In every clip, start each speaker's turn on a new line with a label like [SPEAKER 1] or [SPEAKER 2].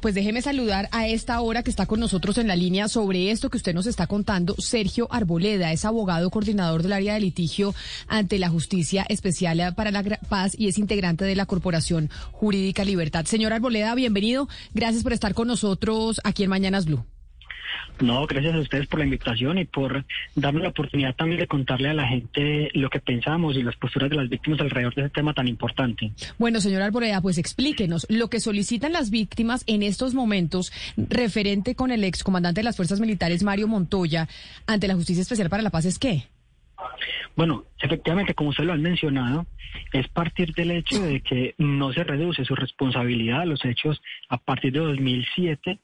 [SPEAKER 1] pues déjeme saludar a esta hora que está con nosotros en la línea sobre esto que usted nos está contando, Sergio Arboleda, es abogado coordinador del área de litigio ante la Justicia Especial para la Paz y es integrante de la Corporación Jurídica Libertad. Señor Arboleda, bienvenido. Gracias por estar con nosotros aquí en Mañanas Blue.
[SPEAKER 2] No, gracias a ustedes por la invitación y por darme la oportunidad también de contarle a la gente lo que pensamos y las posturas de las víctimas alrededor de ese tema tan importante.
[SPEAKER 1] Bueno, señor Arboleda, pues explíquenos lo que solicitan las víctimas en estos momentos referente con el excomandante de las Fuerzas Militares, Mario Montoya, ante la Justicia Especial para la Paz, ¿es qué?
[SPEAKER 2] Bueno, efectivamente, como usted lo han mencionado, es partir del hecho de que no se reduce su responsabilidad a los hechos a partir de 2007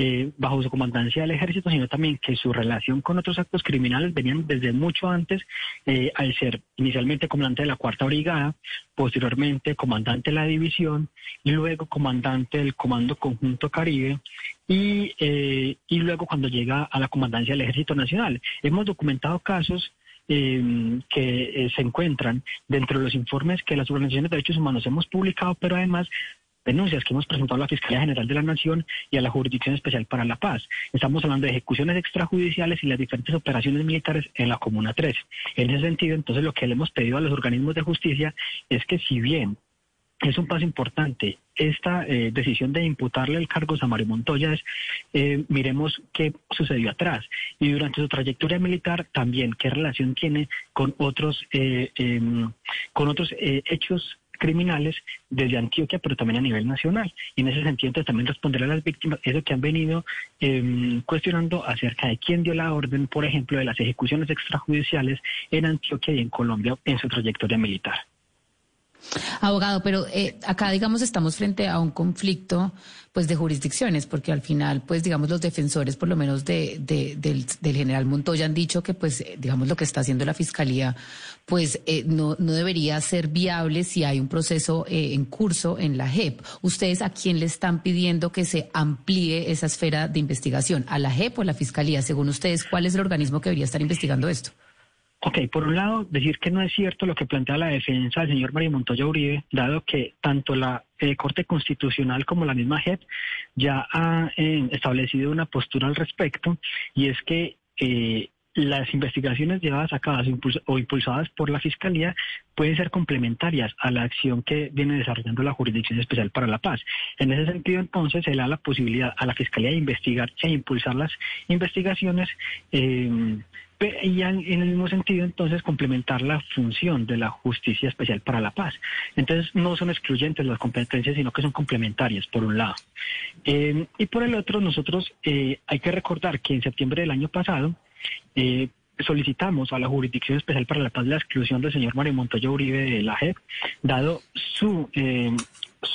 [SPEAKER 2] eh, bajo su comandancia del ejército, sino también que su relación con otros actos criminales venían desde mucho antes, eh, al ser inicialmente comandante de la Cuarta Brigada, posteriormente comandante de la división y luego comandante del Comando Conjunto Caribe y, eh, y luego cuando llega a la comandancia del Ejército Nacional. Hemos documentado casos que se encuentran dentro de los informes que las organizaciones de derechos humanos hemos publicado, pero además denuncias que hemos presentado a la Fiscalía General de la Nación y a la Jurisdicción Especial para la Paz. Estamos hablando de ejecuciones extrajudiciales y las diferentes operaciones militares en la Comuna 3. En ese sentido, entonces, lo que le hemos pedido a los organismos de justicia es que si bien es un paso importante. Esta eh, decisión de imputarle el cargo a Mario Montoya es, eh, miremos qué sucedió atrás y durante su trayectoria militar también qué relación tiene con otros, eh, em, con otros hechos criminales desde Antioquia, pero también a nivel nacional. Y en ese sentido, también responder a las víctimas eso que han venido em, cuestionando acerca de quién dio la orden, por ejemplo, de las ejecuciones extrajudiciales en Antioquia y en Colombia en su trayectoria militar.
[SPEAKER 3] Abogado, pero eh, acá, digamos, estamos frente a un conflicto pues de jurisdicciones, porque al final, pues digamos, los defensores, por lo menos de, del, general Montoya, han dicho que, pues, eh, digamos, lo que está haciendo la fiscalía, pues eh, no, no debería ser viable si hay un proceso en curso en la JEP. ¿Ustedes a quién le están pidiendo que se amplíe esa esfera de investigación? ¿A la JEP o a la fiscalía? Según ustedes, ¿cuál es el organismo que debería estar investigando esto?
[SPEAKER 2] Ok, por un lado, decir que no es cierto lo que plantea la defensa del señor María Montoya Uribe, dado que tanto la eh, Corte Constitucional como la misma JEP ya ha eh, establecido una postura al respecto, y es que eh, las investigaciones llevadas a cabo o impulsadas por la Fiscalía pueden ser complementarias a la acción que viene desarrollando la Jurisdicción Especial para la Paz. En ese sentido, entonces, se da la posibilidad a la Fiscalía de investigar e impulsar las investigaciones. Eh, y en el mismo sentido, entonces, complementar la función de la Justicia Especial para la Paz. Entonces, no son excluyentes las competencias, sino que son complementarias, por un lado. Eh, y por el otro, nosotros eh, hay que recordar que en septiembre del año pasado, eh, solicitamos a la Jurisdicción Especial para la Paz la exclusión del señor Mario Montoya Uribe de la JEP, dado su eh,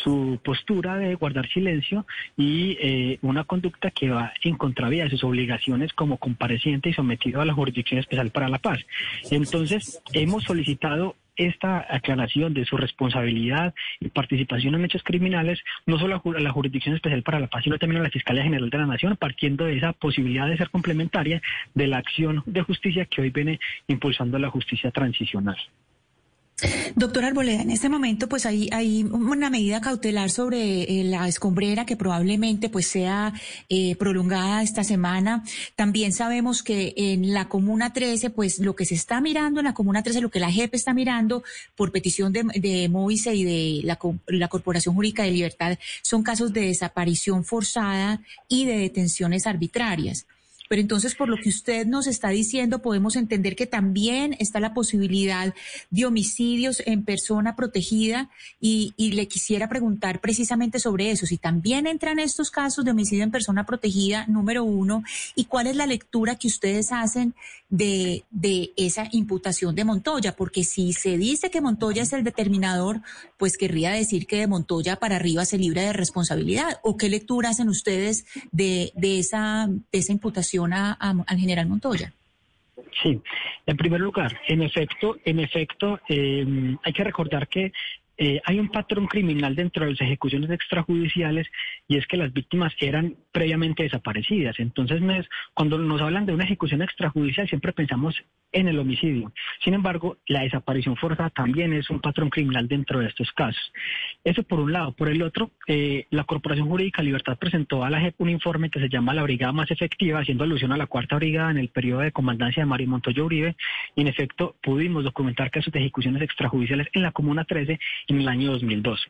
[SPEAKER 2] su postura de guardar silencio y eh, una conducta que va en contravía de sus obligaciones como compareciente y sometido a la Jurisdicción Especial para la Paz. Entonces, hemos solicitado esta aclaración de su responsabilidad y participación en hechos criminales, no solo a la Jurisdicción Especial para la Paz, sino también a la Fiscalía General de la Nación, partiendo de esa posibilidad de ser complementaria de la acción de justicia que hoy viene impulsando la justicia transicional.
[SPEAKER 4] Doctor Arboleda, en este momento pues hay, hay una medida cautelar sobre eh, la escombrera que probablemente pues sea eh, prolongada esta semana. También sabemos que en la Comuna 13 pues lo que se está mirando en la Comuna 13, lo que la JEP está mirando por petición de, de Moise y de la, la Corporación Jurídica de Libertad son casos de desaparición forzada y de detenciones arbitrarias. Pero entonces, por lo que usted nos está diciendo, podemos entender que también está la posibilidad de homicidios en persona protegida y, le quisiera preguntar precisamente sobre eso, si también entran estos casos de homicidio en persona protegida, número uno, y cuál es la lectura que ustedes hacen de, esa imputación de Montoya, porque si se dice que Montoya es el determinador, pues querría decir que de Montoya para arriba se libra de responsabilidad, o qué lectura hacen ustedes de esa imputación al general Montoya.
[SPEAKER 2] Sí, en primer lugar, en efecto, en efecto, em, hay que recordar que eh, hay un patrón criminal dentro de las ejecuciones extrajudiciales y es que las víctimas eran previamente desaparecidas. Entonces, cuando nos hablan de una ejecución extrajudicial, siempre pensamos en el homicidio. Sin embargo, la desaparición forzada también es un patrón criminal dentro de estos casos. Eso por un lado. Por el otro, eh, la Corporación Jurídica Libertad presentó a la JEP un informe que se llama La Brigada Más Efectiva, haciendo alusión a la cuarta brigada en el periodo de comandancia de Mario Montoya Uribe. Y en efecto, pudimos documentar casos de ejecuciones extrajudiciales en la Comuna 13 en el año 2012.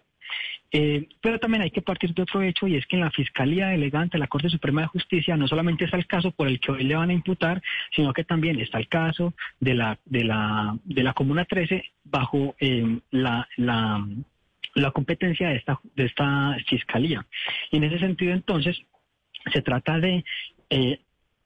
[SPEAKER 2] Eh, pero también hay que partir de otro hecho y es que en la Fiscalía Delegante de la Corte Suprema de Justicia no solamente está el caso por el que hoy le van a imputar, sino que también está el caso de la, de la, de la Comuna 13 bajo eh, la, la, la, competencia de esta, de esta Fiscalía. Y en ese sentido entonces se trata de eh,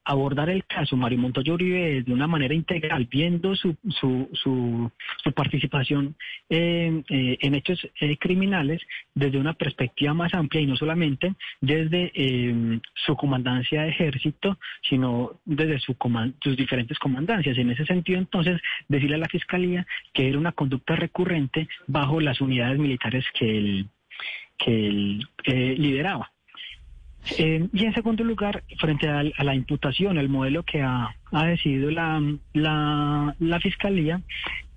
[SPEAKER 2] abordar el caso Mario Montoya Uribe de una manera integral, viendo su, su, su, participación eh, en hechos eh, criminales desde una perspectiva más amplia y no solamente desde eh, su comandancia de ejército, sino desde su sus diferentes comandancias. En ese sentido, entonces, decirle a la Fiscalía que era una conducta recurrente bajo las unidades militares que él, que él lideraba. Eh, y en segundo lugar, frente a, la imputación, el modelo que ha, decidido la, la, Fiscalía,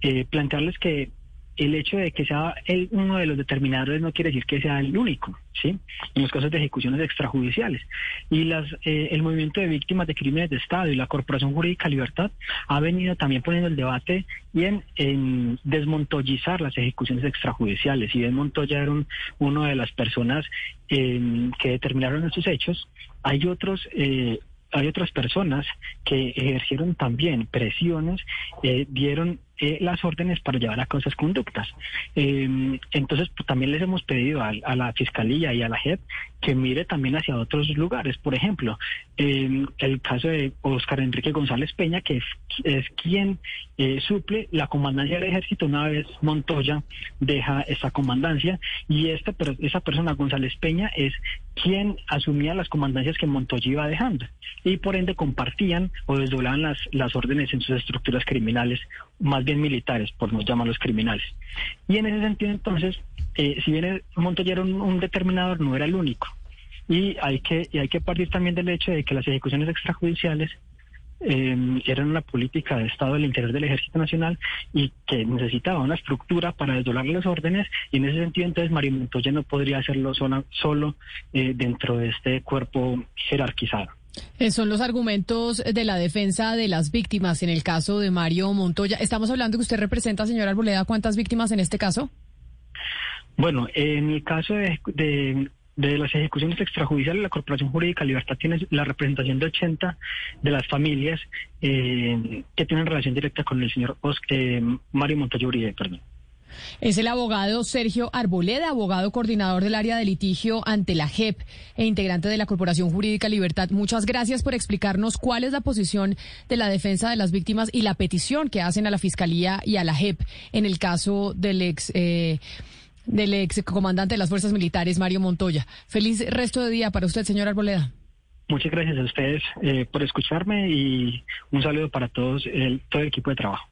[SPEAKER 2] eh, plantearles que el hecho de que sea el, uno de los determinadores no quiere decir que sea el único, ¿sí? En los casos de ejecuciones extrajudiciales. Y las, eh, el movimiento de víctimas de crímenes de Estado y la Corporación Jurídica Libertad ha venido también poniendo el debate y en, en desmontollizar las ejecuciones extrajudiciales. Y Ben Montoya era una de las personas eh, que determinaron estos hechos. Hay otros eh, hay otras personas que ejercieron también presiones, eh, dieron eh, las órdenes para llevar a cabo esas conductas. Em, entonces, pues, también les hemos pedido a, la Fiscalía y a la JEP que mire también hacia otros lugares. Por ejemplo, em, el caso de Oscar Enrique González Peña, que es, quien eh, suple la comandancia del ejército una vez Montoya deja esa comandancia y esta, esa persona, González Peña, es quien asumía las comandancias que Montoya iba dejando y por ende compartían o desdoblaban las, las órdenes en sus estructuras criminales, más bien militares, por no llamarlos criminales. Y en ese sentido, entonnes, eh, si bien Montoya era un, determinador, no era el único. Y hay que, y hay que partir también del hecho de que las ejecuciones extrajudiciales eh, eran una política de Estado del interior del Ejército Nacional y que necesitaba una estructura para desdoblar las órdenes y en ese sentido entonces Mario Montoya no podría hacerlo solo, solo eh, dentro de este cuerpo jerarquizado.
[SPEAKER 1] Son los argumentos de la defensa de las víctimas en el caso de Mario Montoya. Estamos hablando que usted representa, señor Arboleda, ¿cuántas víctimas en este caso?
[SPEAKER 2] Bueno, en el caso de, de, las ejecuciones extrajudiciales, la Corporación Jurídica Libertad tiene la representación de 80 de las familias eh, que tienen relación directa con el señor eh, Mario Montoya Uribe, perdón.
[SPEAKER 1] Es el abogado Sergio Arboleda, abogado coordinador del área de litigio ante la JEP e integrante de la Corporación Jurídica Libertad. Muchas gracias por explicarnos cuál es la posición de la defensa de las víctimas y la petición que hacen a la Fiscalía y a la JEP en el caso del ex. Eh, del ex comandante de las fuerzas militares, Mario Montoya. Feliz resto de día para usted, señor Arboleda.
[SPEAKER 2] Muchas gracias a ustedes eh, por escucharme y un saludo para todos el, todo el equipo de trabajo.